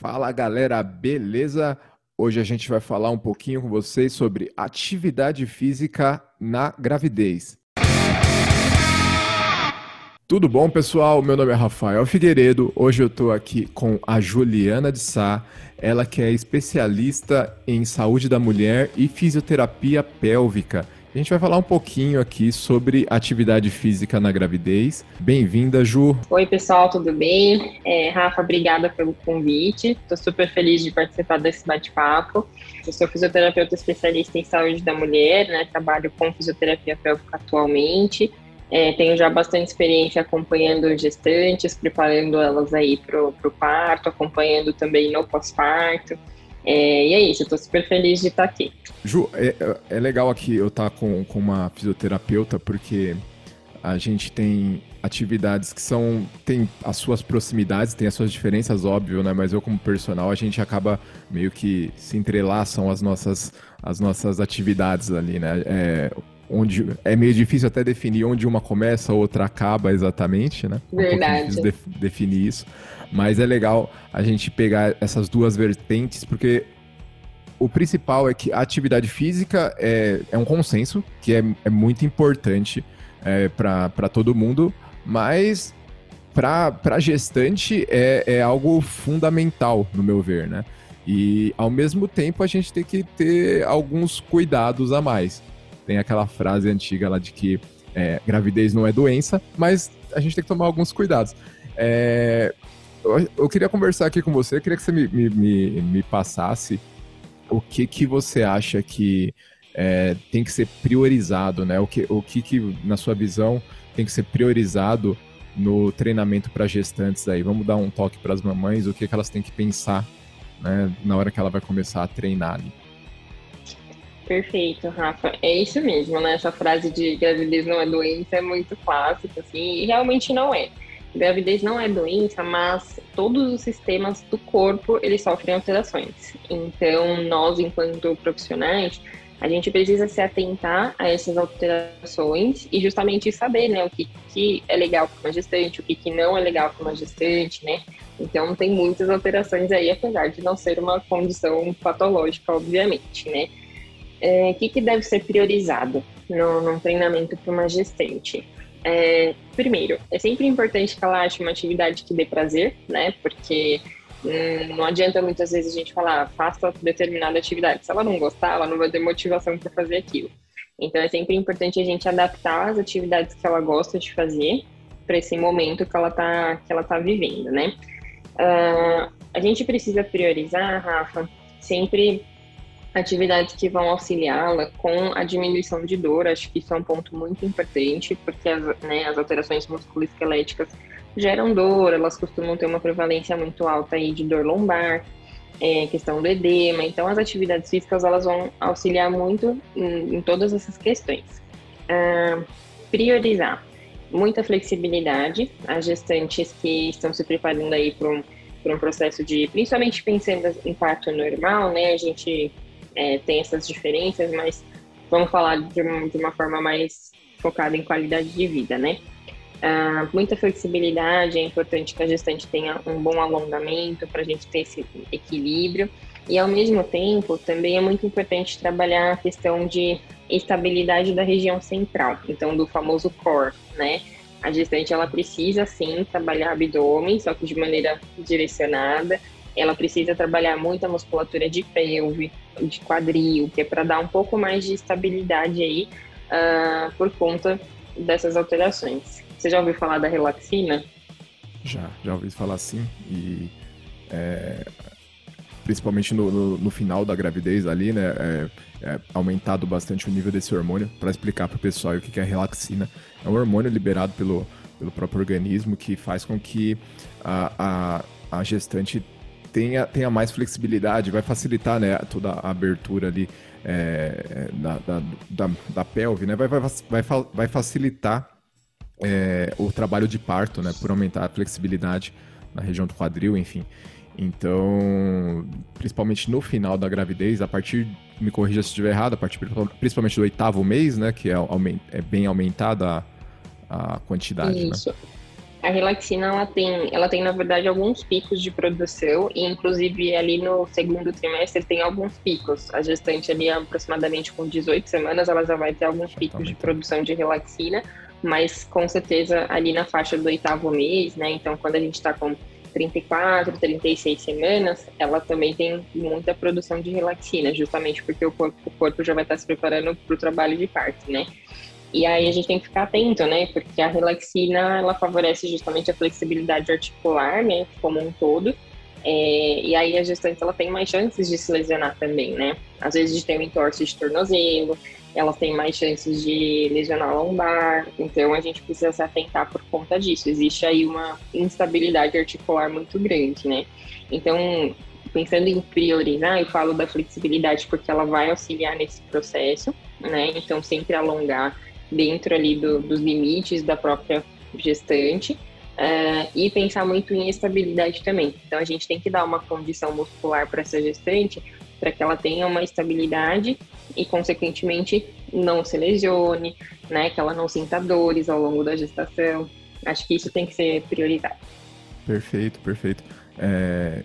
Fala galera, beleza? Hoje a gente vai falar um pouquinho com vocês sobre atividade física na gravidez. Tudo bom, pessoal? Meu nome é Rafael Figueiredo. Hoje eu estou aqui com a Juliana de Sá, ela que é especialista em saúde da mulher e fisioterapia pélvica. A gente vai falar um pouquinho aqui sobre atividade física na gravidez. Bem-vinda, Ju. Oi, pessoal, tudo bem? É, Rafa, obrigada pelo convite. Estou super feliz de participar desse bate-papo. Eu sou fisioterapeuta especialista em saúde da mulher, né? Trabalho com fisioterapia pélvica atualmente. É, tenho já bastante experiência acompanhando gestantes, preparando elas aí para o parto, acompanhando também no pós-parto. É, e é isso, eu tô super feliz de estar aqui. Ju, é, é legal aqui eu estar com, com uma fisioterapeuta, porque a gente tem atividades que são tem as suas proximidades, tem as suas diferenças, óbvio, né? Mas eu como personal a gente acaba meio que se entrelaçam as nossas as nossas atividades ali, né? É, onde é meio difícil até definir onde uma começa, a outra acaba exatamente, né? Verdade. Um de, definir isso. Mas é legal a gente pegar essas duas vertentes, porque o principal é que a atividade física é, é um consenso, que é, é muito importante é, para todo mundo, mas para gestante é, é algo fundamental, no meu ver, né? E ao mesmo tempo a gente tem que ter alguns cuidados a mais. Tem aquela frase antiga lá de que é, gravidez não é doença, mas a gente tem que tomar alguns cuidados. É, eu, eu, queria conversar aqui com você, eu queria que você me, me, me, me passasse o que, que você acha que é, tem que ser priorizado, né? O que, o que, que, na sua visão, tem que ser priorizado no treinamento para gestantes aí? Vamos dar um toque para as mamães, o que, que elas têm que pensar né, na hora que ela vai começar a treinar ali. Perfeito, Rafa. É isso mesmo, né? Essa frase de gravidez não é doença é muito clássica, assim, e realmente não é. Gravidez não é doença, mas todos os sistemas do corpo eles sofrem alterações. Então, nós, enquanto profissionais, a gente precisa se atentar a essas alterações e justamente saber, né, o que, que é legal para uma gestante, o que, que não é legal para uma gestante, né? Então, tem muitas alterações aí, apesar de não ser uma condição patológica, obviamente, né? É, que, que deve ser priorizado no, no treinamento para uma gestante? É, primeiro, é sempre importante que ela ache uma atividade que dê prazer, né? Porque hum, não adianta muitas vezes a gente falar, faça determinada atividade. Se ela não gostar, ela não vai ter motivação para fazer aquilo. Então é sempre importante a gente adaptar as atividades que ela gosta de fazer para esse momento que ela está que ela tá vivendo, né? Uh, a gente precisa priorizar, Rafa, sempre atividades que vão auxiliá-la com a diminuição de dor. Acho que isso é um ponto muito importante, porque as, né, as alterações musculoesqueléticas geram dor, elas costumam ter uma prevalência muito alta aí de dor lombar, é, questão do edema. Então, as atividades físicas elas vão auxiliar muito em, em todas essas questões. Ah, priorizar muita flexibilidade. As gestantes que estão se preparando aí para um, um processo de, principalmente pensando em parto normal, né? A gente é, tem essas diferenças, mas vamos falar de uma, de uma forma mais focada em qualidade de vida, né? Uh, muita flexibilidade, é importante que a gestante tenha um bom alongamento para a gente ter esse equilíbrio. E ao mesmo tempo, também é muito importante trabalhar a questão de estabilidade da região central, então do famoso core, né? A gestante ela precisa sim trabalhar abdômen, só que de maneira direcionada, ela precisa trabalhar muito a musculatura de pelve, de quadril, que é para dar um pouco mais de estabilidade aí uh, por conta dessas alterações. Você já ouviu falar da relaxina? Já, já ouvi falar sim. E é, principalmente no, no, no, final da gravidez ali, né? É, é aumentado bastante o nível desse hormônio. Para explicar para o pessoal o que é relaxina, é um hormônio liberado pelo, pelo próprio organismo que faz com que a, a, a gestante tenha, tenha mais flexibilidade, vai facilitar né, toda a abertura ali é, da, da, da, da, pelve, né? vai, vai, vai, vai facilitar é, o trabalho de parto, né? Por aumentar a flexibilidade na região do quadril, enfim. Então, principalmente no final da gravidez, a partir, me corrija se estiver errado, a partir principalmente do oitavo mês, né? Que é, é bem aumentada a, quantidade, Isso. Né? A relaxina, ela tem, ela tem, na verdade, alguns picos de produção, e inclusive ali no segundo trimestre tem alguns picos. A gestante ali, aproximadamente com 18 semanas, ela já vai ter alguns picos de produção de relaxina, mas com certeza ali na faixa do oitavo mês, né? Então, quando a gente está com 34, 36 semanas, ela também tem muita produção de relaxina, justamente porque o corpo, o corpo já vai estar se preparando para o trabalho de parto, né? E aí a gente tem que ficar atento, né? Porque a relaxina, ela favorece justamente a flexibilidade articular, né? Como um todo. É, e aí a gestante, ela tem mais chances de se lesionar também, né? Às vezes de ter um entorse de tornozelo, elas têm mais chances de lesionar lombar, então a gente precisa se atentar por conta disso. Existe aí uma instabilidade articular muito grande, né? Então, pensando em priorizar, eu falo da flexibilidade porque ela vai auxiliar nesse processo, né? Então, sempre alongar dentro ali do, dos limites da própria gestante. Uh, e pensar muito em estabilidade também. Então, a gente tem que dar uma condição muscular para essa gestante para que ela tenha uma estabilidade e, consequentemente, não se lesione, né? Que ela não sinta dores ao longo da gestação. Acho que isso tem que ser prioridade. Perfeito, perfeito. É,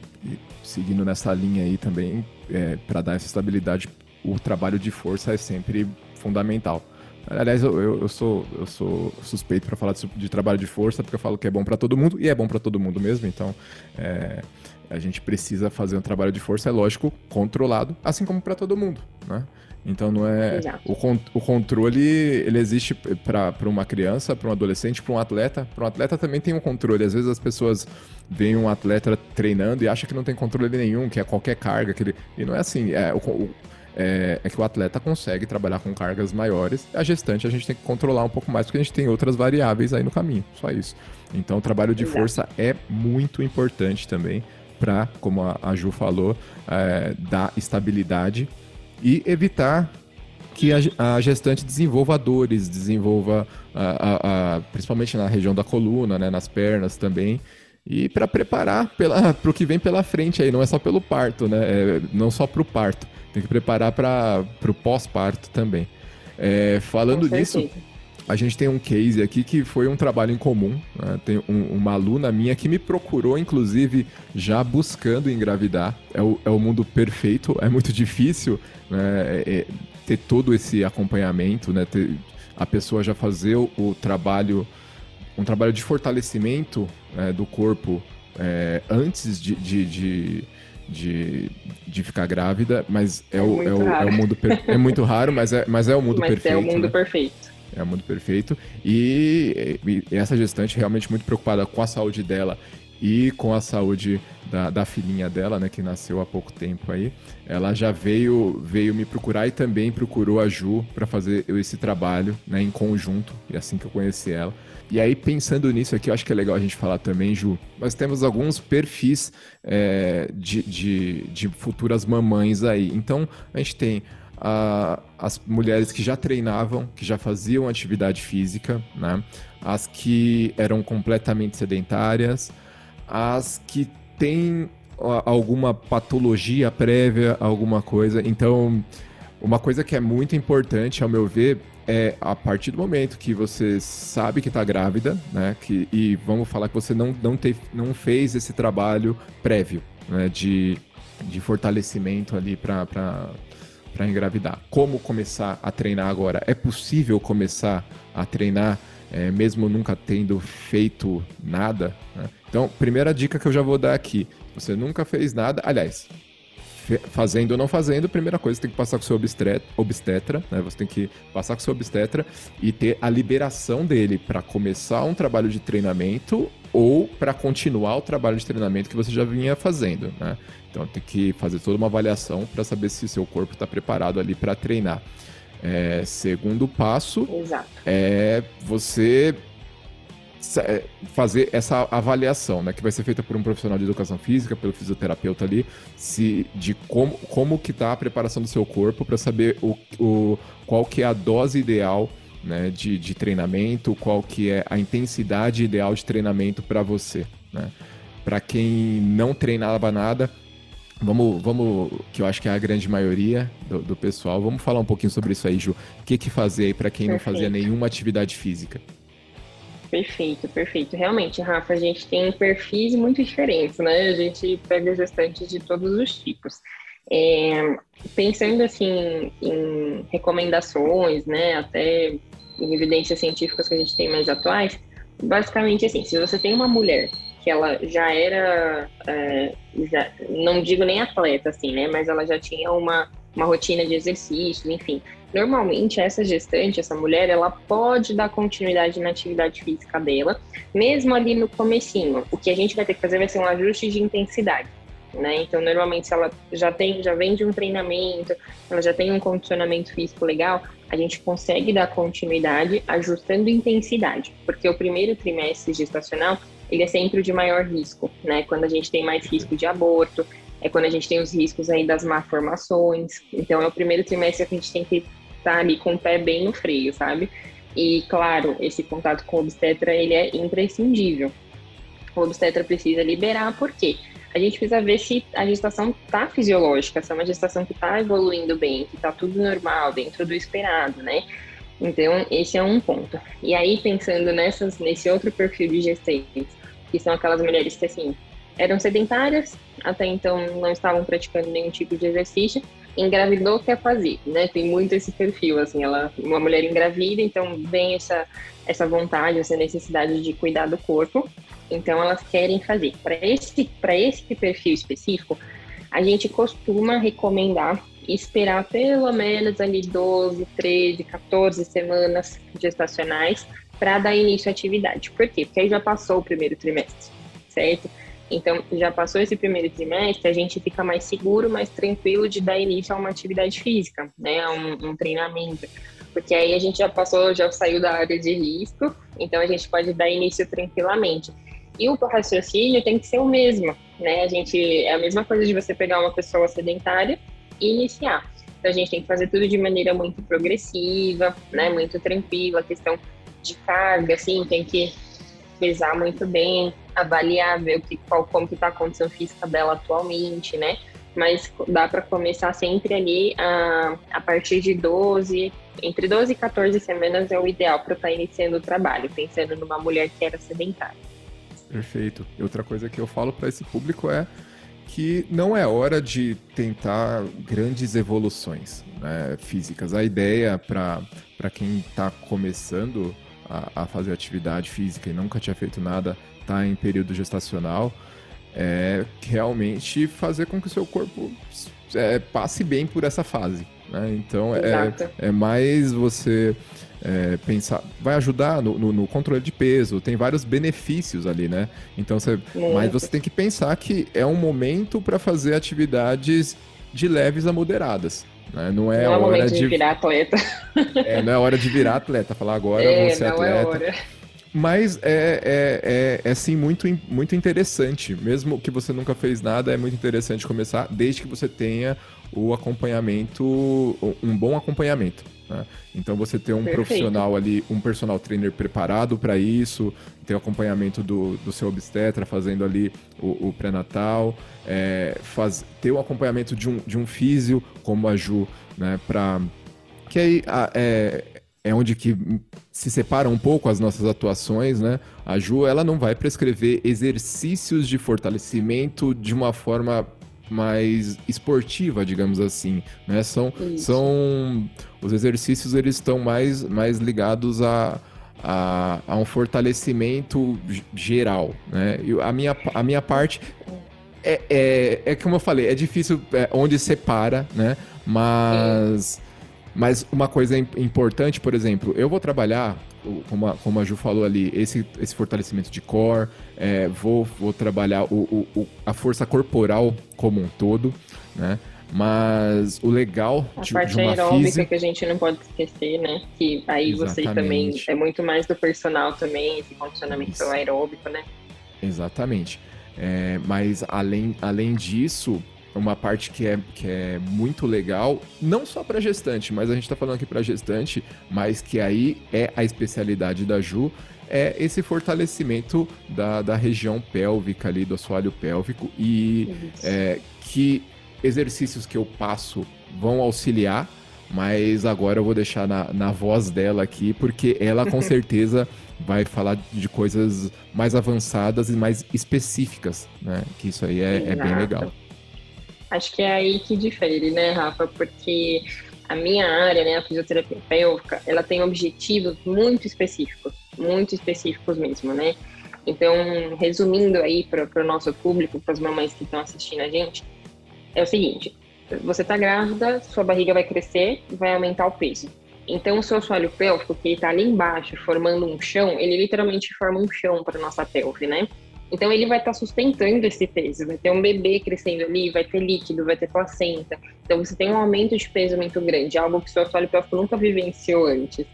seguindo nessa linha aí também, é, para dar essa estabilidade, o trabalho de força é sempre fundamental. Aliás, eu, eu, eu, sou, eu sou suspeito para falar de, de, trabalho de força, porque eu falo que é bom para todo mundo, e é bom para todo mundo mesmo, então é, a gente precisa fazer um trabalho de força, é lógico, controlado, assim como para todo mundo, né? Então não é o, o controle ele existe para uma criança, para um adolescente, para um atleta. Para um atleta também tem um controle. Às vezes as pessoas veem um atleta treinando e acham que não tem controle nenhum, que é qualquer carga que ele e não é assim. É, o, é, é, que o atleta consegue trabalhar com cargas maiores. A gestante a gente tem que controlar um pouco mais porque a gente tem outras variáveis aí no caminho. Só isso. Então o trabalho de força é muito importante também para, como a, a Ju falou, é, dar estabilidade e evitar que a, a gestante desenvolva dores, desenvolva, a, a, principalmente na região da coluna, né, nas pernas também, e para preparar para o que vem pela frente aí, não é só pelo parto, né, é, não só para o parto, tem que preparar para o pós-parto também. É, falando nisso, a gente tem um case aqui que foi um trabalho em comum. Né? Tem um, uma aluna minha que me procurou, inclusive, já buscando engravidar. É o, é o mundo perfeito, é muito difícil né? é, é, ter todo esse acompanhamento, né? Ter, a pessoa já fazer o, o trabalho, um trabalho de fortalecimento né, do corpo é, antes de, de, de de, de ficar grávida, mas é, é o, é, o, é o mundo é muito raro, mas é, mas é o mundo mas perfeito. É o mundo né? perfeito. É o mundo perfeito. E, e, essa gestante realmente muito preocupada com a saúde dela e com a saúde da, da filhinha dela, né, que nasceu há pouco tempo aí, ela já veio veio me procurar e também procurou a Ju para fazer esse trabalho, né, em conjunto, e assim que eu conheci ela. E aí, pensando nisso aqui, eu acho que é legal a gente falar também, Ju, nós temos alguns perfis é, de, de, de futuras mamães aí. Então, a gente tem a, as mulheres que já treinavam, que já faziam atividade física, né? as que eram completamente sedentárias, as que têm alguma patologia prévia, alguma coisa. Então, uma coisa que é muito importante, ao meu ver, é a partir do momento que você sabe que está grávida, né? Que, e vamos falar que você não, não, te, não fez esse trabalho prévio né, de, de fortalecimento ali para engravidar. Como começar a treinar agora? É possível começar a treinar é, mesmo nunca tendo feito nada? Né? Então, primeira dica que eu já vou dar aqui: você nunca fez nada, aliás, fazendo ou não fazendo, primeira coisa, você tem que passar com o seu obstetra, né? Você tem que passar com o seu obstetra e ter a liberação dele para começar um trabalho de treinamento ou para continuar o trabalho de treinamento que você já vinha fazendo, né? Então tem que fazer toda uma avaliação para saber se seu corpo está preparado ali para treinar. É, segundo passo Exato. é você é, fazer essa avaliação, né, que vai ser feita por um profissional de educação física, pelo fisioterapeuta ali, se de como, como que está a preparação do seu corpo para saber o, o, qual que é a dose ideal né, de, de treinamento, qual que é a intensidade ideal de treinamento para você. Né? Para quem não treinava nada, Vamos, vamos, que eu acho que é a grande maioria do, do pessoal. Vamos falar um pouquinho sobre isso aí, Ju. O que, que fazer aí para quem Perfeito. não fazia nenhuma atividade física? Perfeito, perfeito. Realmente, Rafa, a gente tem perfis muito diferentes, né? A gente pega gestantes de todos os tipos. É, pensando assim em recomendações, né, até em evidências científicas que a gente tem mais atuais, basicamente assim, se você tem uma mulher que ela já era, é, já, não digo nem atleta assim, né, mas ela já tinha uma, uma rotina de exercício, enfim, normalmente essa gestante, essa mulher, ela pode dar continuidade na atividade física dela, mesmo ali no comecinho. O que a gente vai ter que fazer vai ser um ajuste de intensidade né? Então, normalmente, se ela já tem, já vem de um treinamento, ela já tem um condicionamento físico legal, a gente consegue dar continuidade ajustando intensidade, porque o primeiro trimestre gestacional ele é sempre o de maior risco, né? Quando a gente tem mais risco de aborto, é quando a gente tem os riscos aí das malformações. Então, é o primeiro trimestre que a gente tem que estar ali com o pé bem no freio, sabe? E, claro, esse contato com o obstetra, ele é imprescindível. O obstetra precisa liberar, por quê? a gente precisa ver se a gestação está fisiológica, se é uma gestação que está evoluindo bem, que está tudo normal, dentro do esperado, né? Então, esse é um ponto. E aí, pensando nessas, nesse outro perfil de gestantes, que são aquelas mulheres que, assim, eram sedentárias, até então não estavam praticando nenhum tipo de exercício, engravidou, quer fazer, né? Tem muito esse perfil, assim, ela, uma mulher engravida, então vem essa, essa vontade, essa necessidade de cuidar do corpo, então elas querem fazer. Para esse, esse perfil específico, a gente costuma recomendar esperar pelo menos ali 12, 13, 14 semanas gestacionais para dar início à atividade. Por quê? Porque aí já passou o primeiro trimestre, certo? Então, já passou esse primeiro trimestre, a gente fica mais seguro, mais tranquilo de dar início a uma atividade física, né? A um, um treinamento. Porque aí a gente já passou, já saiu da área de risco, então a gente pode dar início tranquilamente. E o raciocínio tem que ser o mesmo, né? A gente é a mesma coisa de você pegar uma pessoa sedentária iniciar. Então a gente tem que fazer tudo de maneira muito progressiva, né? Muito tranquila, a questão de carga, assim, tem que pesar muito bem, avaliar, ver o que, qual, como que tá a condição física dela atualmente, né? Mas dá para começar sempre ali a, a partir de 12, entre 12 e 14 semanas é o ideal para estar tá iniciando o trabalho, pensando numa mulher que era sedentária. Perfeito. E outra coisa que eu falo para esse público é que não é hora de tentar grandes evoluções né, físicas. A ideia para quem está começando a, a, fazer atividade física e nunca tinha feito nada, está em período gestacional, é realmente fazer com que o seu corpo é, passe bem por essa fase. Né? Então é, é mais você é, pensar, vai ajudar no, no, no, controle de peso, tem vários benefícios ali, né? Então, você, mas você tem que pensar que é um momento para fazer atividades de leves a moderadas. Né? Não é, não é hora de... de virar atleta. É, não é hora de virar atleta, falar agora é, vou ser é atleta. É hora. Mas é, é, é, é sim muito, muito interessante. Mesmo que você nunca fez nada, é muito interessante começar, desde que você tenha o acompanhamento, um bom acompanhamento. Né? Então você ter um Perfeito. profissional ali, um personal trainer preparado para isso, ter o acompanhamento do, do seu obstetra fazendo ali o, o pré-natal, é, faz, ter o acompanhamento de um, de um físio como a Ju, né? Pra, que aí é, é onde que se separam um pouco as nossas atuações, né? A Ju, ela não vai prescrever exercícios de fortalecimento de uma forma mais esportiva, digamos assim, né? São, são os exercícios eles estão mais, mais ligados a, a, a um fortalecimento geral, né? E a minha, a minha parte é, é, é como eu falei, é difícil é, onde separa, né? Mas, mas uma coisa importante, por exemplo, eu vou trabalhar como a, como a Ju falou ali, esse, esse fortalecimento de core, é, vou, vou trabalhar o, o, a força corporal como um todo, né? Mas o legal a de, parte de uma aeróbica física... que a gente não pode esquecer, né? Que aí Exatamente. você também é muito mais do personal também, esse condicionamento Isso. aeróbico, né? Exatamente. É, mas além, além disso, uma parte que é, que é muito legal, não só para gestante, mas a gente está falando aqui para gestante, mas que aí é a especialidade da Ju, é esse fortalecimento da, da região pélvica ali, do assoalho pélvico, e é, que exercícios que eu passo vão auxiliar, mas agora eu vou deixar na, na voz dela aqui, porque ela com certeza vai falar de coisas mais avançadas e mais específicas, né? Que isso aí é, é bem legal. Acho que é aí que difere, né, Rafa? Porque a minha área, né, a fisioterapia pélvica, ela tem objetivos muito específicos, muito específicos mesmo, né? Então, resumindo aí para o nosso público, para as mamães que estão assistindo a gente, é o seguinte: você está grávida, sua barriga vai crescer, vai aumentar o peso. Então, o seu assoalho pélvico, que está ali embaixo, formando um chão, ele literalmente forma um chão para nossa pelve, né? Então, ele vai estar tá sustentando esse peso. Vai ter um bebê crescendo ali, vai ter líquido, vai ter placenta. Então, você tem um aumento de peso muito grande, algo que o seu assoalho pélvico nunca vivenciou antes.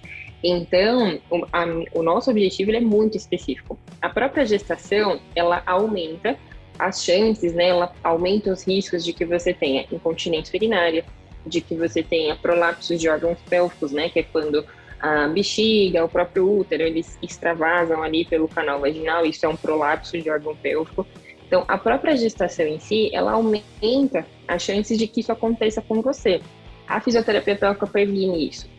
Então, o, a, o nosso objetivo é muito específico. A própria gestação, ela aumenta as chances, né, ela aumenta os riscos de que você tenha incontinência urinária, de que você tenha prolapsos de órgãos pélvicos, né, que é quando a bexiga, o próprio útero, eles extravasam ali pelo canal vaginal, isso é um prolapso de órgão pélvico. Então, a própria gestação em si, ela aumenta as chances de que isso aconteça com você. A fisioterapia pélvica previne isso.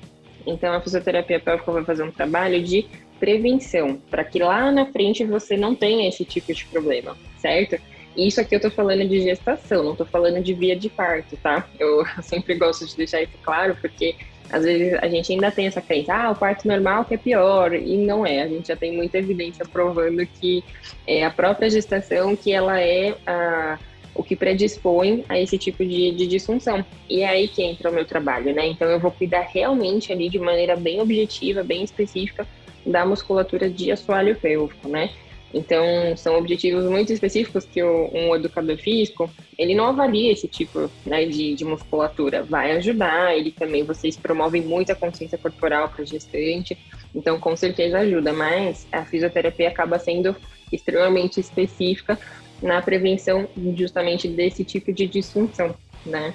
Então, a fisioterapia pélvica vai fazer um trabalho de prevenção, para que lá na frente você não tenha esse tipo de problema, certo? Isso aqui eu tô falando de gestação, não tô falando de via de parto, tá? Eu sempre gosto de deixar isso claro, porque às vezes a gente ainda tem essa crença, ah, o parto normal que é pior, e não é. A gente já tem muita evidência provando que é a própria gestação que ela é a, o que predispõe a esse tipo de, de disfunção. E é aí que entra o meu trabalho, né? Então eu vou cuidar realmente ali de maneira bem objetiva, bem específica da musculatura de assoalho pélvico, né? Então, são objetivos muito específicos que o, um educador físico, ele não avalia esse tipo né, de, de, musculatura. Vai ajudar, ele também, vocês promovem muita consciência corporal para gestante, então com certeza ajuda, mas a fisioterapia acaba sendo extremamente específica na prevenção justamente desse tipo de disfunção, né?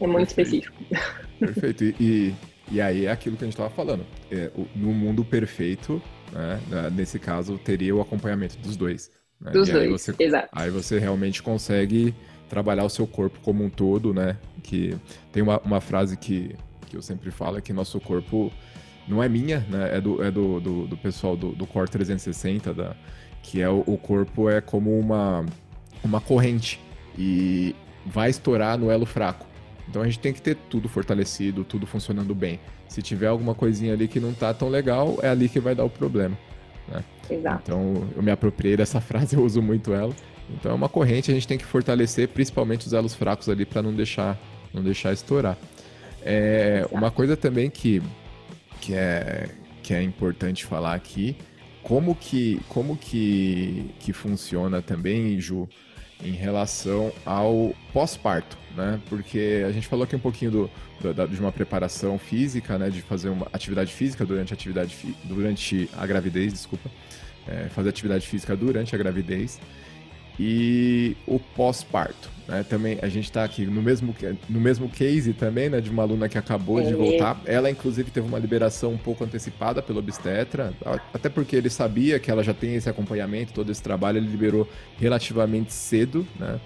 É muito Perfeito. específico. Perfeito. E, e aí é aquilo que a gente estava falando. É, no mundo perfeito, né? Nesse caso, teria o acompanhamento dos dois. Né? Dos dois, aí você, exato. Aí você realmente consegue trabalhar o seu corpo como um todo, né? Que tem uma, uma frase que, que eu sempre falo, é que nosso corpo não é minha, né? É do, é do, do, do pessoal do, do Core 360, da, que é o, o corpo é como uma, uma corrente e vai estourar no elo fraco. Então a gente tem que ter tudo fortalecido, tudo funcionando bem. Se tiver alguma coisinha ali que não tá tão legal, é ali que vai dar o problema. Né? Exato. Então eu me apropriei dessa frase, eu uso muito ela. Então é uma corrente, a gente tem que fortalecer principalmente os elos fracos ali para não deixar, não deixar estourar. É, uma coisa também que, que, é, que é importante falar aqui, como que, como que, que funciona também, Ju, em relação ao pós-parto, né? Porque a gente falou aqui um pouquinho do, do, de uma preparação física, né? De fazer uma atividade física durante a atividade durante a gravidez, desculpa, é, fazer atividade física durante a gravidez e o pós-parto. Né? Também a gente está aqui no mesmo, no mesmo case também, né? De uma aluna que acabou de voltar. Ela, inclusive, teve uma liberação um pouco antecipada pelo obstetra, até porque ele sabia que ela já tem esse acompanhamento, todo esse trabalho, ele liberou relativamente cedo, né?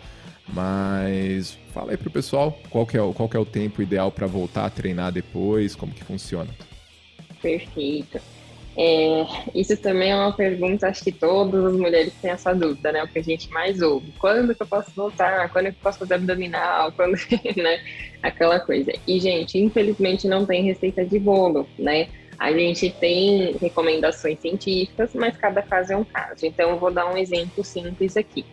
Mas fala aí pro pessoal qual que é, qual que é o tempo ideal para voltar a treinar depois, como que funciona. Perfeito. É, isso também é uma pergunta, acho que todas as mulheres têm essa dúvida, né? O que a gente mais ouve. Quando que eu posso voltar? Quando que eu posso fazer abdominal? Quando, né? Aquela coisa. E, gente, infelizmente não tem receita de bolo, né? A gente tem recomendações científicas, mas cada caso é um caso. Então, eu vou dar um exemplo simples aqui.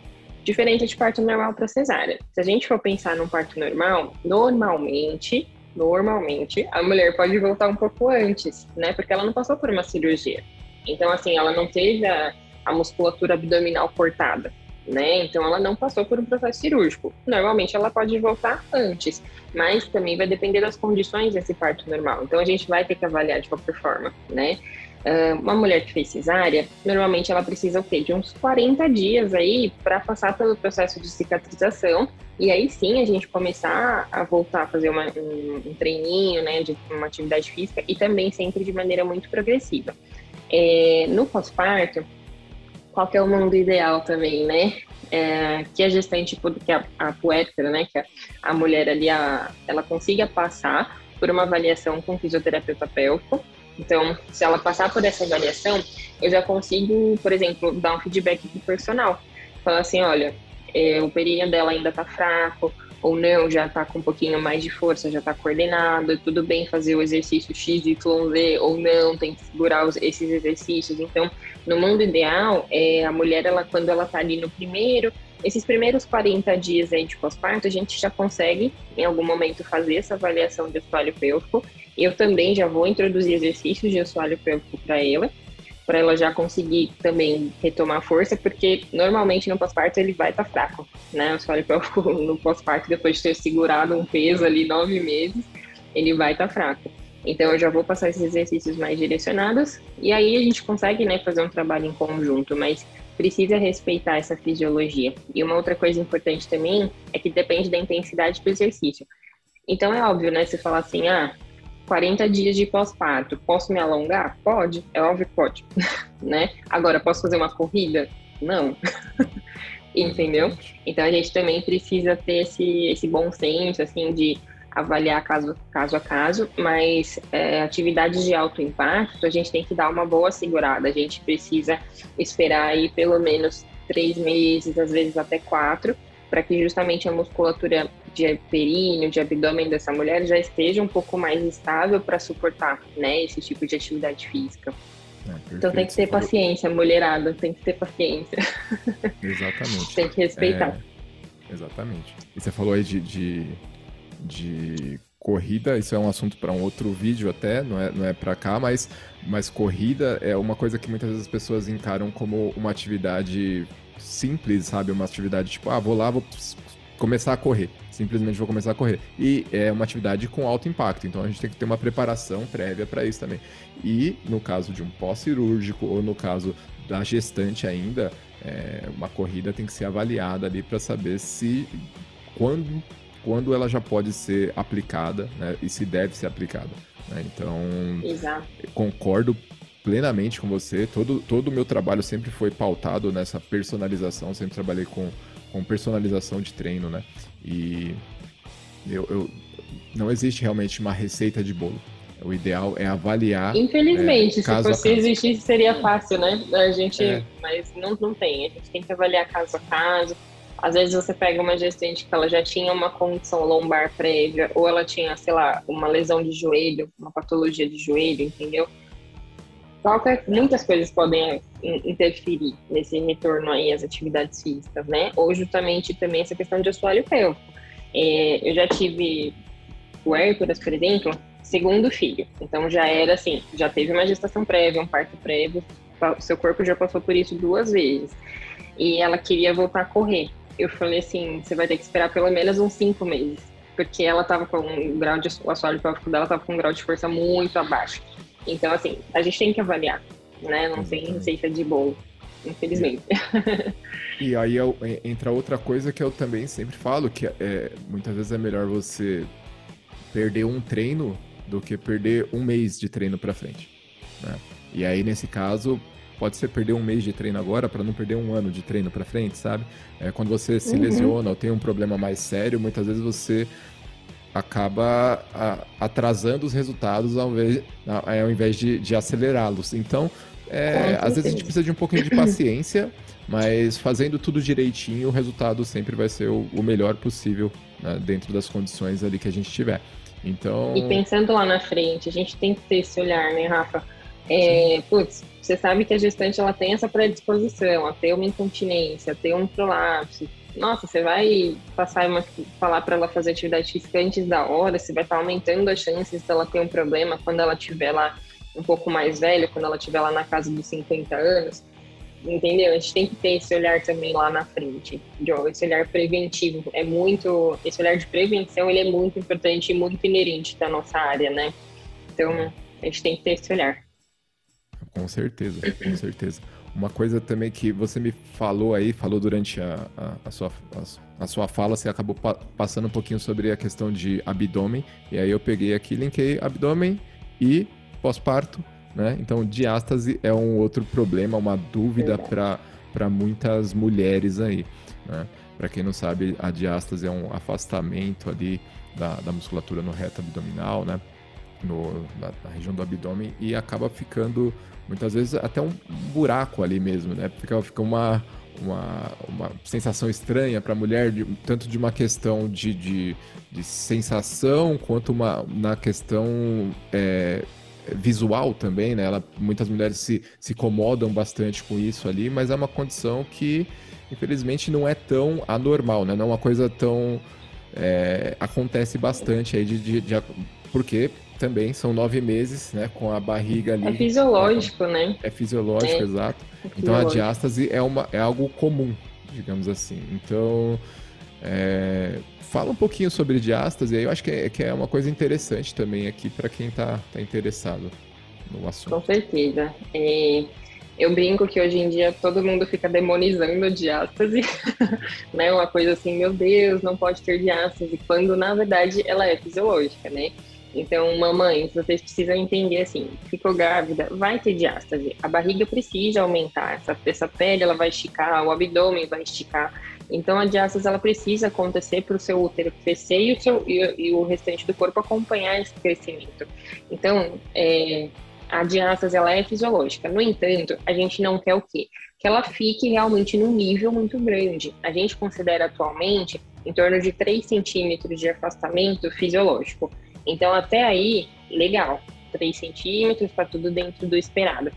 Diferente de parto normal para cesárea. Se a gente for pensar num parto normal, normalmente normalmente, a mulher pode voltar um pouco antes, né? Porque ela não passou por uma cirurgia. Então, assim, ela não teve a, a musculatura abdominal cortada, né? Então, ela não passou por um processo cirúrgico. Normalmente, ela pode voltar antes, mas também vai depender das condições desse parto normal. Então, a gente vai ter que avaliar de qualquer forma, né? Uh, uma mulher que fez cesárea, normalmente ela precisa o quê? De uns 40 dias aí para passar pelo processo de cicatrização e aí sim a gente começar a voltar a fazer uma, um, um, treininho, né, de uma atividade física e também sempre de maneira muito progressiva. É, no pós-parto, qual que é o mundo ideal também, né? É, que a gestante, que a, a puérpera, né, que a, a mulher ali, a, ela consiga passar por uma avaliação com fisioterapeuta pélvico, Então, se ela passar por essa avaliação, eu já consigo, por exemplo, dar um feedback pro personal. Falar assim, olha, é, o períneo dela ainda tá fraco, ou não, já tá com um pouquinho mais de força, já tá coordenado, tudo bem fazer o exercício X, Y, Z, ou não, tem que segurar os, esses exercícios. Então, no mundo ideal, é, a mulher, ela, quando ela tá ali no primeiro, esses primeiros 40 dias aí de pós-parto, a gente já consegue, em algum momento, fazer essa avaliação de assoalho pélvico. Eu também já vou introduzir exercícios de assoalho pélvico para ela, para ela já conseguir também retomar força, porque normalmente no pós-parto ele vai estar tá fraco, né? O assoalho pélvico no pós-parto, depois de ter segurado um peso ali nove meses, ele vai estar tá fraco. Então eu já vou passar esses exercícios mais direcionados e aí a gente consegue, né, fazer um trabalho em conjunto, mas precisa respeitar essa fisiologia. E uma outra coisa importante também é que depende da intensidade do exercício. Então é óbvio, né? Você falar assim, ah, 40 dias de pós-parto, posso me alongar? Pode, é óbvio que pode, né? Agora, posso fazer uma corrida? Não. Entendeu? Então a gente também precisa ter esse, esse bom senso, assim, de avaliar caso, caso a caso, mas é, atividades de alto impacto, a gente tem que dar uma boa segurada. A gente precisa esperar aí pelo menos três meses, às vezes até quatro, para que justamente a musculatura de períneo, de abdômen dessa mulher já esteja um pouco mais estável para suportar, né, esse tipo de atividade física. É, então tem que ter paciência, mulherada, tem que ter paciência. Exatamente. tem que respeitar. É, exatamente. E você falou aí de, de de corrida, isso é um assunto para um outro vídeo até, não é, não é para cá, mas, mas corrida é uma coisa que muitas vezes as pessoas encaram como uma atividade simples, sabe? Uma atividade tipo, ah, vou lá, vou começar a correr. Simplesmente vou começar a correr. E é uma atividade com alto impacto, então a gente tem que ter uma preparação prévia para isso também. E no caso de um pós-cirúrgico ou no caso da gestante ainda, é, uma corrida tem que ser avaliada ali para saber se quando quando ela já pode ser aplicada né, e se deve ser aplicada. Né? Então, concordo plenamente com você. Todo, todo o meu trabalho sempre foi pautado nessa personalização, sempre trabalhei com, com personalização de treino, né? E eu, eu não existe realmente uma receita de bolo. O ideal é avaliar. Infelizmente, é, se fosse existisse, seria fácil, né? A gente, é. mas não, não tem. A gente tem que avaliar caso a caso às vezes você pega uma gestante que ela já tinha uma condição lombar prévia, ou ela tinha, sei lá, uma lesão de joelho, uma patologia de joelho, entendeu? Qualquer, muitas coisas podem interferir nesse retorno aí às atividades físicas, né? Ou justamente também essa questão de assoalho pélvico. É, eu já tive o Hércules, por exemplo, segundo filho. Então já era assim, já teve uma gestação prévia, um parto prévio, seu corpo já passou por isso duas vezes. E ela queria voltar a correr eu falei assim, você vai ter que esperar pelo menos uns cinco meses. Porque ela tava com um grau de. O assoalho pélvico dela tava com um grau de força muito abaixo. Então, assim, a gente tem que avaliar, né? Não tem receita de bolo, infelizmente. E aí eu, entra outra coisa que eu também sempre falo, que é, muitas vezes é melhor você perder um treino do que perder um mês de treino para frente. Né? E aí, nesse caso, pode ser perder um mês de treino agora para não perder um ano de treino para frente, sabe? É, quando você se uhum. lesiona ou tem um problema mais sério, muitas vezes você acaba atrasando os resultados ao invés, ao invés de, de acelerá-los. Então, é, às vezes a gente precisa de um pouquinho de paciência, mas fazendo tudo direitinho, o resultado sempre vai ser o, o melhor possível né, dentro das condições ali que a gente tiver. Então... E pensando lá na frente, a gente tem que ter esse olhar, né, Rafa? É, putz, você sabe que a gestante ela tem essa predisposição a ter uma incontinência, a ter um prolapso. Nossa, você vai passar uma, falar para ela fazer atividade física antes da hora, você vai estar aumentando as chances dela ter um problema quando ela estiver lá um pouco mais velha, quando ela estiver lá na casa dos 50 anos. Entendeu? A gente tem que ter esse olhar também lá na frente, esse olhar preventivo. É muito, esse olhar de prevenção ele é muito importante e muito inerente da nossa área, né? Então, a gente tem que ter esse olhar. Com certeza, com certeza. Uma coisa também que você me falou aí, falou durante a, a, a sua, a, a, sua fala, você acabou pa passando um pouquinho sobre a questão de abdômen, e aí eu peguei aqui, linkei abdômen e pós-parto, né? Então, diástase é um outro problema, uma dúvida para muitas mulheres aí, né? Para quem não sabe, a diástase é um afastamento ali da, da musculatura no reto abdominal, né? no, na, na, região do abdômen e acaba ficando muitas vezes até um buraco ali mesmo, né? Fica, fica uma, uma, uma sensação estranha para a mulher, de, tanto de uma questão de, de, de, sensação quanto uma, na questão é, visual também, né? Ela, muitas mulheres se, se incomodam bastante com isso ali, mas é uma condição que infelizmente não é tão anormal, né? Não é uma coisa tão é, acontece bastante aí de, de, de, porque também são nove meses, né, com a barriga ali. É fisiológico, né? É fisiológico, é. exato. É então a diástase é, uma, é algo comum, digamos assim. Então, é, fala um pouquinho sobre diástase, eu acho que é, que é uma coisa interessante também aqui para quem está tá interessado no assunto. Com certeza. É, eu brinco que hoje em dia todo mundo fica demonizando a diástase, né? Uma coisa assim, meu Deus, não pode ter diástase, quando na verdade ela é fisiológica, né? Então, mamães, vocês precisam entender assim, ficou grávida, vai ter diástase. A barriga precisa aumentar, essa, essa pele ela vai esticar, o abdômen vai esticar. Então, a diástase ela precisa acontecer para o seu útero crescer e o, seu, e, e, o restante do corpo acompanhar esse crescimento. Então, é, a diástase ela é fisiológica. No entanto, a gente não quer o quê? Que ela fique realmente num nível muito grande. A gente considera atualmente em torno de 3 centímetros de afastamento fisiológico. Então, até aí, legal. 3 centímetros, está tudo dentro do esperado.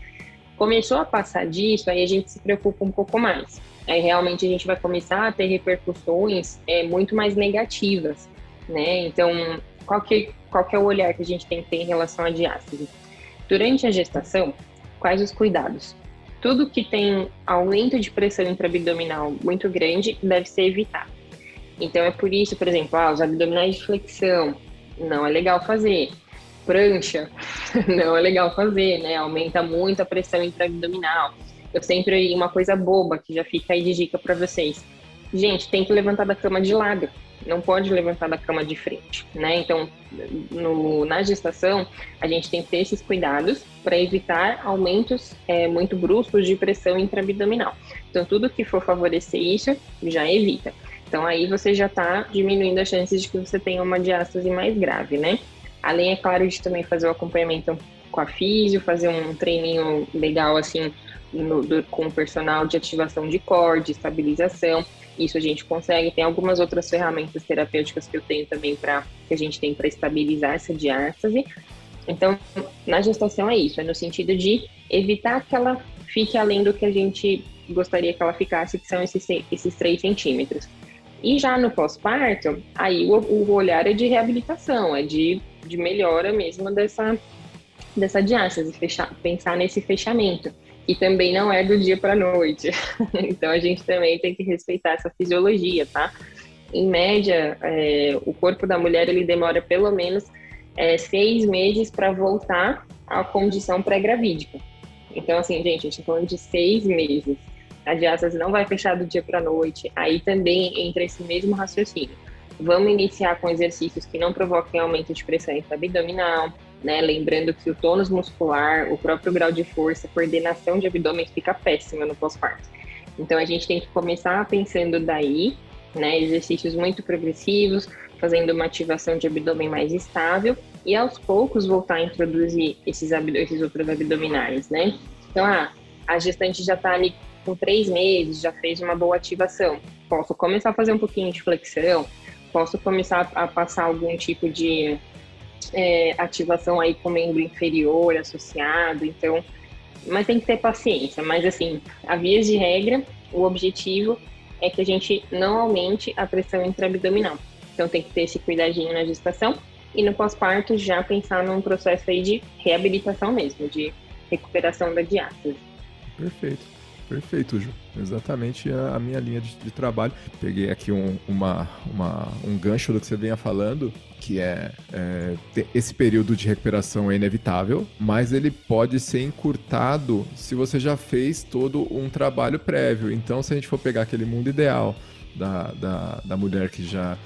Começou a passar disso, aí a gente se preocupa um pouco mais. Aí realmente a gente vai começar a ter repercussões é, muito mais negativas, né? Então, qual que, qual que é o olhar que a gente tem que ter em relação à diástase? Durante a gestação, quais os cuidados? Tudo que tem aumento de pressão intraabdominal muito grande deve ser evitado. Então é por isso, por exemplo, ah, os abdominais de flexão, não é legal fazer. Prancha, não é legal fazer, né? Aumenta muito a pressão intraabdominal. Eu sempre uma coisa boba que já fica aí de dica para vocês. Gente, tem que levantar da cama de lado, não pode levantar da cama de frente, né? Então, no, na gestação, a gente tem que ter esses cuidados para evitar aumentos é, muito bruscos de pressão intraabdominal. Então, tudo que for favorecer isso, já evita. Então aí você já está diminuindo as chances de que você tenha uma diástase mais grave, né? Além, é claro, de também fazer o acompanhamento com a físio, fazer um treininho legal assim no, do, com o personal de ativação de core, de estabilização. Isso a gente consegue. Tem algumas outras ferramentas terapêuticas que eu tenho também para que a gente tem para estabilizar essa diástase. Então, na gestação é isso, é no sentido de evitar que ela fique além do que a gente gostaria que ela ficasse, que são esses, esses 3 centímetros. E já no pós-parto, aí o, o, olhar é de reabilitação, é de, de melhora mesmo dessa, dessa diástase, fechar, pensar nesse fechamento. E também não é do dia para a noite. então a gente também tem que respeitar essa fisiologia, tá? Em média, é, o corpo da mulher ele demora pelo menos é, seis meses para voltar à condição pré-gravídica. Então, assim, gente, a gente está falando de seis meses a diástase não vai fechar do dia para a noite. Aí também entra esse mesmo raciocínio. Vamos iniciar com exercícios que não provoquem aumento de pressão abdominal, né? Lembrando que o tônus muscular, o próprio grau de força, coordenação de abdômen fica péssima no pós-parto. Então a gente tem que começar pensando daí, né? Exercícios muito progressivos, fazendo uma ativação de abdômen mais estável e aos poucos voltar a introduzir esses, esses outros abdominais, né? Então, ah, a gestante já está ali com três meses, já fez uma boa ativação. Posso começar a fazer um pouquinho de flexão, posso começar a passar algum tipo de é, ativação aí com membro inferior associado, então, mas tem que ter paciência. Mas assim, a vias de regra, o objetivo é que a gente não aumente a pressão intraabdominal. Então tem que ter esse cuidadinho na gestação e no pós-parto já pensar num processo aí de reabilitação mesmo, de recuperação da diástase. Perfeito. Perfeito, Ju. Exatamente a, minha linha de, de trabalho. Peguei aqui um, uma, uma, um gancho do que você vinha falando, que é, é esse período de recuperação é inevitável, mas ele pode ser encurtado se você já fez todo um trabalho prévio. Então, se a gente for pegar aquele mundo ideal da, da, da mulher que já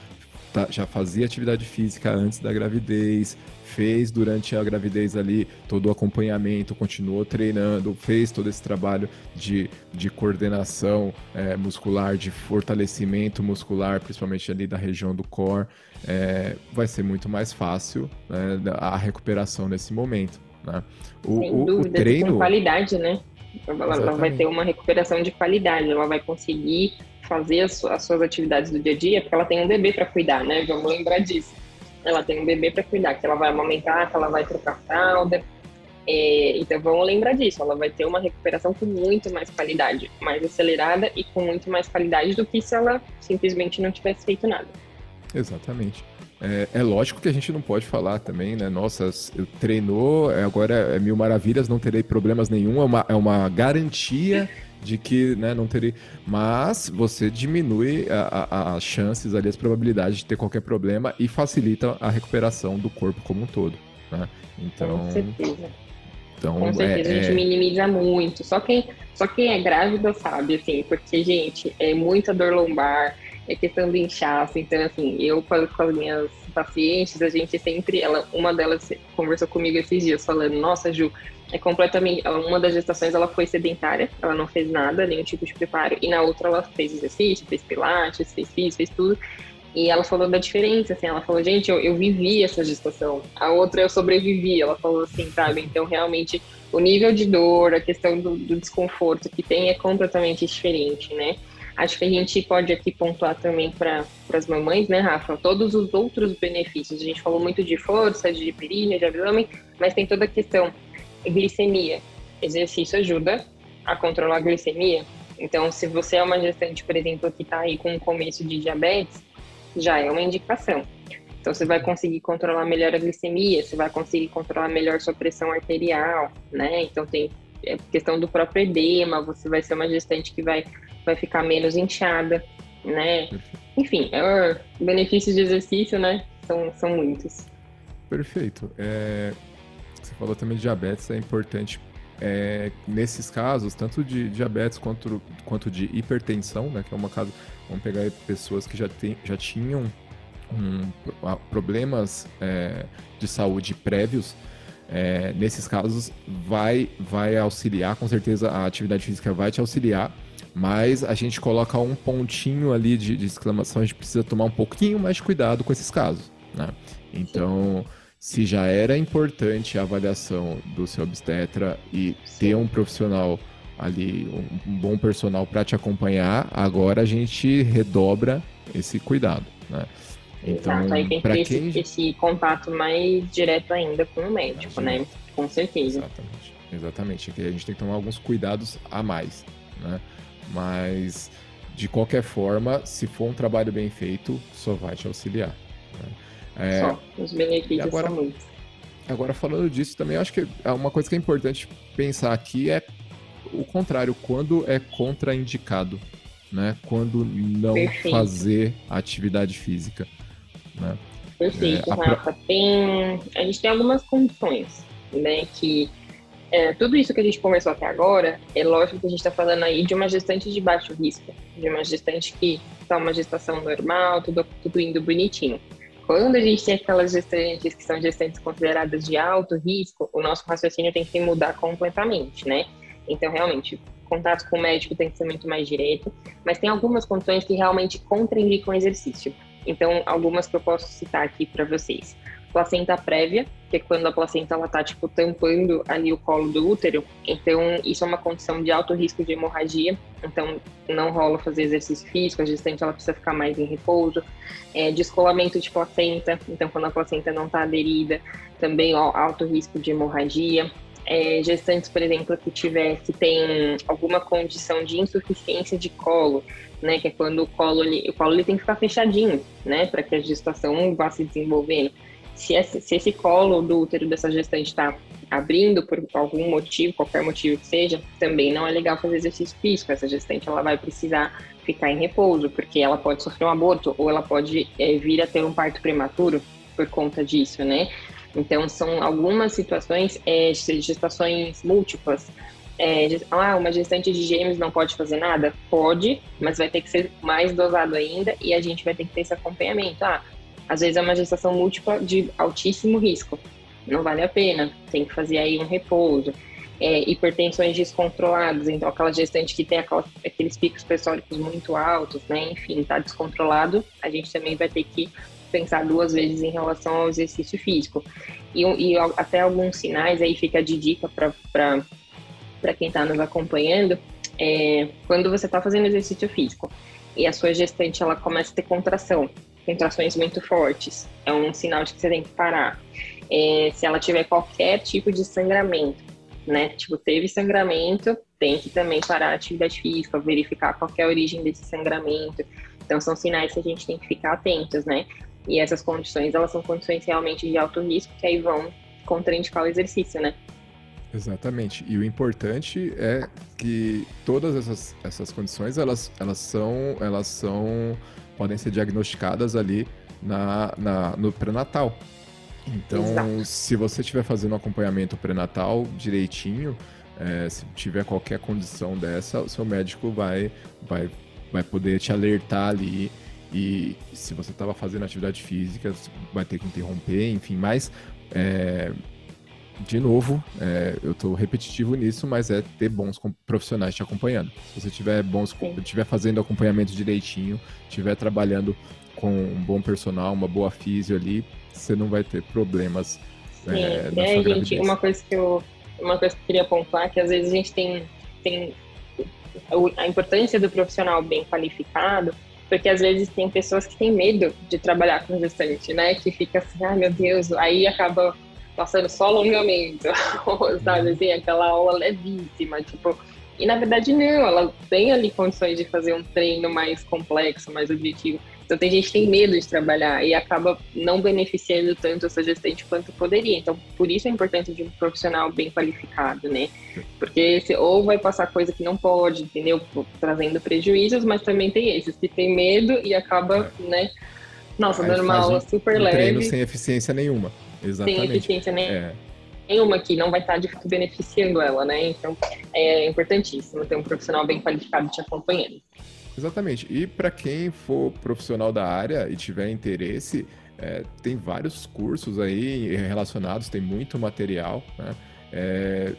tá, já fazia atividade física antes da gravidez, fez durante a gravidez ali todo o acompanhamento, continuou treinando, fez todo esse trabalho de, de coordenação é, muscular, de fortalecimento muscular, principalmente ali da região do core, é, vai ser muito mais fácil né, a recuperação nesse momento. Né? O, Sem dúvida, o treino. Com qualidade, né? Ela, ela vai ter uma recuperação de qualidade, ela vai conseguir fazer as, as suas atividades do dia a dia, porque ela tem um bebê para cuidar, né? Vamos lembrar disso ela tem um bebê para cuidar, que ela vai amamentar, que ela vai trocar fralda. É, então vamos lembrar disso, ela vai ter uma recuperação com muito mais qualidade, mais acelerada e com muito mais qualidade do que se ela simplesmente não tivesse feito nada. Exatamente. É, é, lógico que a gente não pode falar também, né? Nossa, treinou, agora é mil maravilhas, não terei problemas nenhum, é uma, é uma garantia de que né, não teria. Mas você diminui as chances ali, as probabilidades de ter qualquer problema e facilita a recuperação do corpo como um todo. Né? Então. Com certeza. Então, Com certeza, é, a gente é... minimiza muito. Só quem, só quem é grávida sabe, assim, porque, gente, é muita dor lombar, é questão do inchaço. Então, assim, eu com as minhas pacientes, a gente sempre, ela, uma delas conversou comigo esses dias, falando, nossa, Ju, é completamente. Uma das gestações ela foi sedentária, ela não fez nada, nenhum tipo de preparo, e na outra ela fez exercício, fez pilates, fez isso, fez tudo. E ela falou da diferença, assim, ela falou, gente, eu, eu vivi essa gestação, a outra eu sobrevivi, ela falou assim, sabe? Então, realmente, o nível de dor, a questão do, do desconforto que tem é completamente diferente, né? Acho que a gente pode aqui pontuar também para as mamães, né, Rafa? Todos os outros benefícios. A gente falou muito de força, de períneo, de abdômen, mas tem toda a questão glicemia. Exercício ajuda a controlar a glicemia. Então, se você é uma gestante, por exemplo, que está aí com o começo de diabetes, já é uma indicação. Então, você vai conseguir controlar melhor a glicemia, você vai conseguir controlar melhor sua pressão arterial, né? Então, tem a questão do próprio edema, você vai ser uma gestante que vai, vai ficar menos inchada, né? Enfim, é, benefícios de exercício, né? São, são muitos. Perfeito. É, você falou também de diabetes, é importante é, nesses casos, tanto de diabetes quanto, quanto de hipertensão, né, que é uma caso, vamos pegar pessoas que já, tem, já tinham um, problemas é, de saúde prévios, é, nesses casos vai, vai auxiliar, com certeza a atividade física vai te auxiliar, mas a gente coloca um pontinho ali de, de exclamação, a gente precisa tomar um pouquinho mais de cuidado com esses casos, né? Então... Se já era importante a avaliação do seu obstetra e ter um profissional ali, um, bom personal para te acompanhar, agora a gente redobra esse cuidado, né? Então, Exato, aí tem que ter quem... esse, esse, contato mais direto ainda com o médico, né? Com certeza. Exatamente. Exatamente. a gente tem que tomar alguns cuidados a mais, né? Mas, de qualquer forma, se for um trabalho bem feito, só vai te auxiliar. Né? É, Só, os benefícios agora, são muitos. Agora, falando disso também, acho que é uma coisa que é importante pensar aqui é o contrário, quando é contraindicado, né? Quando não Perfeito. fazer atividade física. Né? Perfeito, é, Rafa. Tem, a gente tem algumas condições, né? Que é, tudo isso que a gente conversou até agora, é lógico que a gente está falando aí de uma gestante de baixo risco, de uma gestante que está uma gestação normal, tudo, tudo indo bonitinho. Quando a gente tem aquelas gestantes que são gestantes consideradas de alto risco, o nosso raciocínio tem que mudar completamente, né? Então, realmente, contato com o médico tem que ser muito mais direto, mas tem algumas condições que realmente contraindicam o exercício. Então, algumas que eu posso citar aqui para vocês placenta prévia, que é quando a placenta ela tá tipo tampando ali o colo do útero. Então, isso é uma condição de alto risco de hemorragia. Então, não rola fazer exercício físico, a gestante ela precisa ficar mais em repouso. É, descolamento de placenta, então quando a placenta não está aderida, também ó, alto risco de hemorragia. É, gestantes, por exemplo, que tiver, que tem alguma condição de insuficiência de colo, né, que é quando o colo, o colo ele tem que ficar fechadinho, né, para que a gestação vá se desenvolvendo se esse, se esse colo do útero dessa gestante está abrindo por algum motivo, qualquer motivo que seja, também não é legal fazer exercício físico. Essa gestante ela vai precisar ficar em repouso, porque ela pode sofrer um aborto ou ela pode é, vir a ter um parto prematuro por conta disso, né? Então, são algumas situações, é, gestações múltiplas. É, ah, uma gestante de gêmeos não pode fazer nada? Pode, mas vai ter que ser mais dosado ainda e a gente vai ter que ter esse acompanhamento. Ah, Às vezes é uma gestação múltipla de altíssimo risco. Não vale a pena, tem que fazer aí um repouso. É, hipertensões descontroladas, então aquela gestante que tem aqueles picos pressóricos muito altos, né? Enfim, está descontrolado, a gente também vai ter que pensar duas vezes em relação ao exercício físico. E, e até alguns sinais aí fica de dica para quem está nos acompanhando, é, quando você está fazendo exercício físico e a sua gestante ela começa a ter contração, contrações muito fortes, é um sinal de que você tem que parar. É, se ela tiver qualquer tipo de sangramento, né? Tipo, teve sangramento, tem que também parar a atividade física, verificar qual é a origem desse sangramento. Então, são sinais que a gente tem que ficar atentos, né? E essas condições, elas são condições realmente de alto risco, que aí vão contraindicar o exercício, né? Exatamente. E o importante é que todas essas, essas condições, elas, elas são, elas são, podem ser diagnosticadas ali na, na no pré-natal. Então, Exato. se você estiver fazendo um acompanhamento pré-natal direitinho, é, se tiver qualquer condição dessa, o seu médico vai, vai, vai poder te alertar ali. E se você estava fazendo atividade física, vai ter que interromper, enfim, mas é, de novo, é, eu estou repetitivo nisso, mas é ter bons profissionais te acompanhando. Se você tiver bons, estiver fazendo acompanhamento direitinho, estiver trabalhando com um bom personal, uma boa físio ali, você não vai ter problemas. Sim, é, na é, gente, uma coisa que eu uma coisa que eu queria pontuar é que às vezes a gente tem, tem a importância do profissional bem qualificado, porque às vezes tem pessoas que têm medo de trabalhar com gestante, né? Que fica assim, ai ah, meu Deus, aí acaba passando só alongamento, sabe assim, aquela aula levíssima, tipo. E na verdade não, ela tem ali condições de fazer um treino mais complexo, mais objetivo. Então tem gente que tem medo de trabalhar e acaba não beneficiando tanto essa gestante quanto poderia. Então por isso é importante de um profissional bem qualificado, né? Porque você ou vai passar coisa que não pode, entendeu? Trazendo prejuízos, mas também tem esses que tem medo e acaba, é. né? Nossa, dando uma aula super um leve. Treino sem eficiência nenhuma. Exatamente. Sem eficiência nem, é. nenhuma que não vai estar de fato beneficiando ela, né? Então é importantíssimo ter um profissional bem qualificado te acompanhando. Exatamente. E para quem for profissional da área e tiver interesse, é, tem vários cursos aí relacionados, tem muito material. Né? É,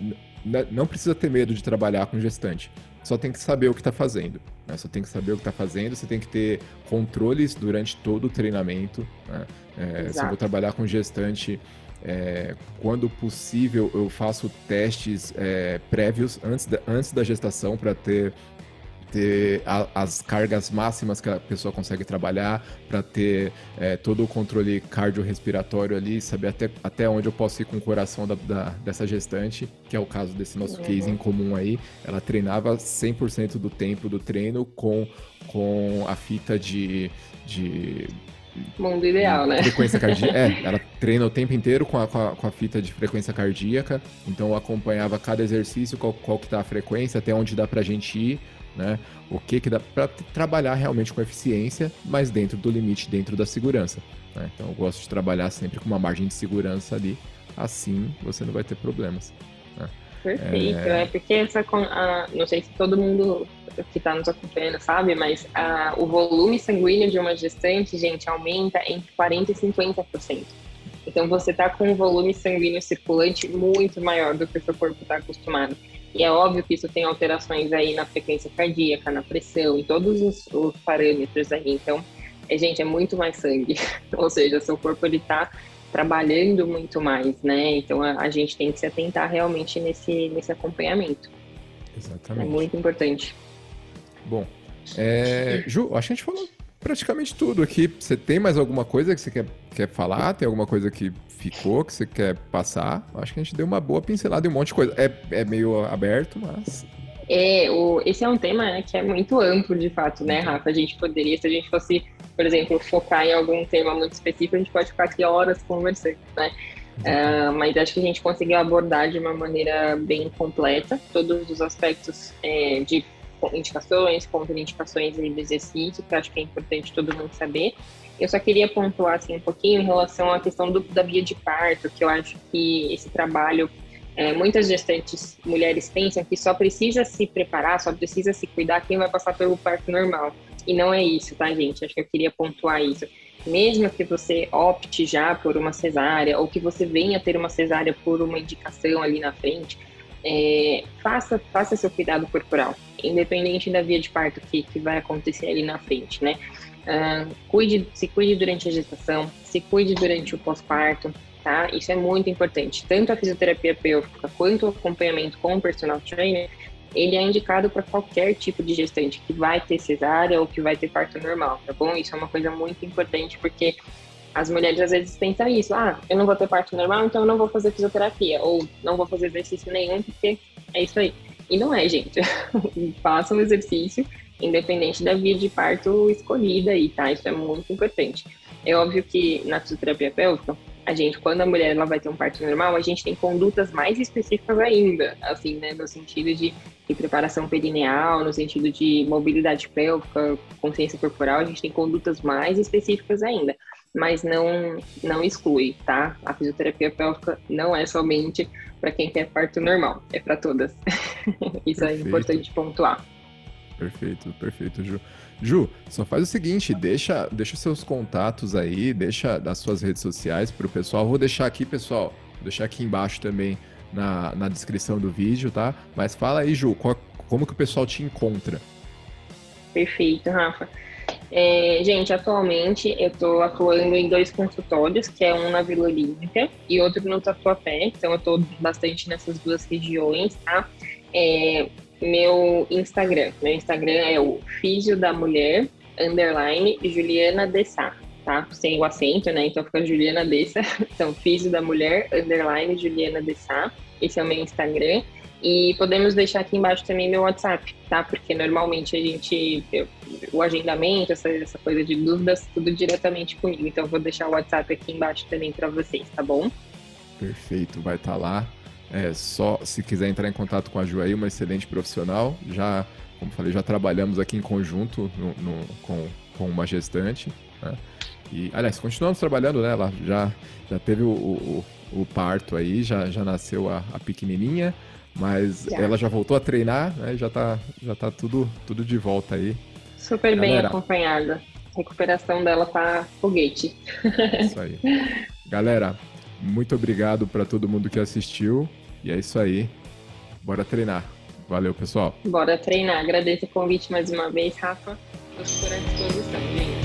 não precisa ter medo de trabalhar com gestante. Só tem que saber o que está fazendo. Né? Só tem que saber o que está fazendo. Você tem que ter controles durante todo o treinamento. Né? É, se eu vou trabalhar com gestante, é, quando possível, eu faço testes é, prévios antes da, antes da gestação para ter ter a, as cargas máximas que a pessoa consegue trabalhar, para ter é, todo o controle cardiorrespiratório ali, saber até, até onde eu posso ir com o coração da, da dessa gestante, que é o caso desse nosso uhum. case em comum aí. Ela treinava 100% do tempo do treino com, com a fita de, de Mundo ideal, né? Frequência cardíaca. é, ela treina o tempo inteiro com a, com a, com a fita de frequência cardíaca. Então eu acompanhava cada exercício, qual, qual que tá a frequência, até onde dá pra gente ir né? O que que dá para trabalhar realmente com eficiência, mas dentro do limite, dentro da segurança. Né? Então eu gosto de trabalhar sempre com uma margem de segurança ali, assim você não vai ter problemas. Né? Perfeito, é... é, porque essa, a, não sei se todo mundo que está nos acompanhando sabe, mas a, o volume sanguíneo de uma gestante, gente, aumenta entre 40% e 50%. Então você está com um volume sanguíneo circulante muito maior do que o seu corpo está acostumado. E é óbvio que isso tem alterações aí na frequência cardíaca, na pressão, em todos os, os parâmetros aí. Então, é, gente, é muito mais sangue. Ou seja, seu corpo ele tá trabalhando muito mais, né? Então a, a, gente tem que se atentar realmente nesse, nesse acompanhamento. Exatamente. É muito importante. Bom, é, Ju, acho que a gente falou praticamente tudo aqui. Você tem mais alguma coisa que você quer, quer falar? Tem alguma coisa que ficou, que você quer passar? Acho que a gente deu uma boa pincelada em um monte de coisa. É, é meio aberto, mas. É, o, esse é um tema né, que é muito amplo, de fato, né, Rafa? A gente poderia, se a gente fosse, por exemplo, focar em algum tema muito específico, a gente pode ficar aqui horas conversando, né? Uh, mas acho que a gente conseguiu abordar de uma maneira bem completa todos os aspectos é, de indicações, contraindicações do exercício, que acho que é importante todo mundo saber. Eu só queria pontuar assim, um pouquinho em relação à questão do, da via de parto, que eu acho que esse trabalho, é, muitas gestantes mulheres pensam que só precisa se preparar, só precisa se cuidar quem vai passar pelo parto normal. E não é isso, tá, gente? Acho que eu queria pontuar isso. mesmo que você opte já por uma cesárea ou que você venha ter uma cesárea por uma indicação ali na frente, é, faça, faça seu cuidado corporal, independente da via de parto que, que vai acontecer ali na frente, né? Uh, cuide, se cuide durante a gestação, se cuide durante o pós-parto, tá? Isso é muito importante. Tanto a fisioterapia pélvica quanto o acompanhamento com o personal trainer, ele é indicado para qualquer tipo de gestante que vai ter cesárea ou que vai ter parto normal, tá bom? Isso é uma coisa muito importante porque as mulheres às vezes pensam isso, ah, eu não vou ter parto normal, então eu não vou fazer fisioterapia, ou não vou fazer exercício nenhum, porque é isso aí. E não é, gente. Faça um exercício, independente da via de parto escolhida aí, tá? Isso é muito importante. É óbvio que na fisioterapia pélvica, a gente, quando a mulher ela vai ter um parto normal, a gente tem condutas mais específicas ainda, assim, né, no sentido de, de preparação perineal, no sentido de mobilidade pélvica, consciência corporal, a gente tem condutas mais específicas ainda mas não, não exclui, tá? A fisioterapia pélvica não é somente para quem quer parto normal, é para todas. Isso é perfeito. é importante pontuar. Perfeito, perfeito, Ju. Ju, só faz o seguinte, deixa, deixa seus contatos aí, deixa das suas redes sociais para o pessoal. Vou deixar aqui, pessoal, vou deixar aqui embaixo também na, na descrição do vídeo, tá? Mas fala aí, Ju, qual, como que o pessoal te encontra? Perfeito, Rafa. É, gente, atualmente eu estou atuando em dois consultórios, que é um na Vila Olímpica e outro no Tatuapé, então eu estou bastante nessas duas regiões, tá? É, meu Instagram, meu Instagram é o Físio da Mulher, underline, Juliana Dessá, tá? Sem o acento, né? Então fica Juliana Dessa, então Físio da Mulher, underline, Juliana Dessá, esse é o meu Instagram. E podemos deixar aqui embaixo também meu WhatsApp, tá? Porque normalmente a gente, eu, o agendamento, essa, essa coisa de dúvidas, tudo diretamente comigo. Então vou deixar o WhatsApp aqui embaixo também para vocês, tá bom? Perfeito, vai estar tá lá. É só se quiser entrar em contato com a Ju aí, uma excelente profissional. Já, como falei, já trabalhamos aqui em conjunto no, no, com, com uma gestante. Né? E, aliás, continuamos trabalhando, né? Ela já, já teve o, o, o parto aí, já, já nasceu a, a pequenininha. Mas já. ela já voltou a treinar, né? Já tá, já tá tudo, tudo de volta aí. Super Galera, bem acompanhada. A recuperação dela tá foguete. Isso aí. Galera, muito obrigado para todo mundo que assistiu. E é isso aí. Bora treinar. Valeu, pessoal. Bora treinar. Agradeço o convite mais uma vez, Rafa. Estou à disposição, gente.